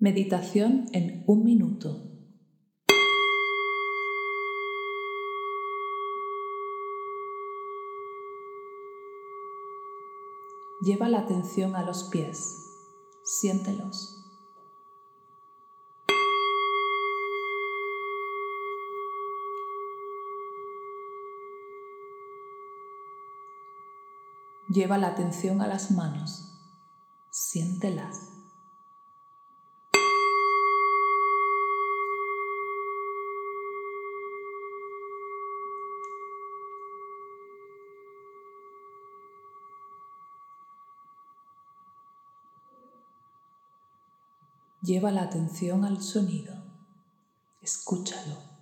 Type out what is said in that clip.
Meditación en un minuto. Lleva la atención a los pies. Siéntelos. Lleva la atención a las manos. Siéntelas. Lleva la atención al sonido. Escúchalo.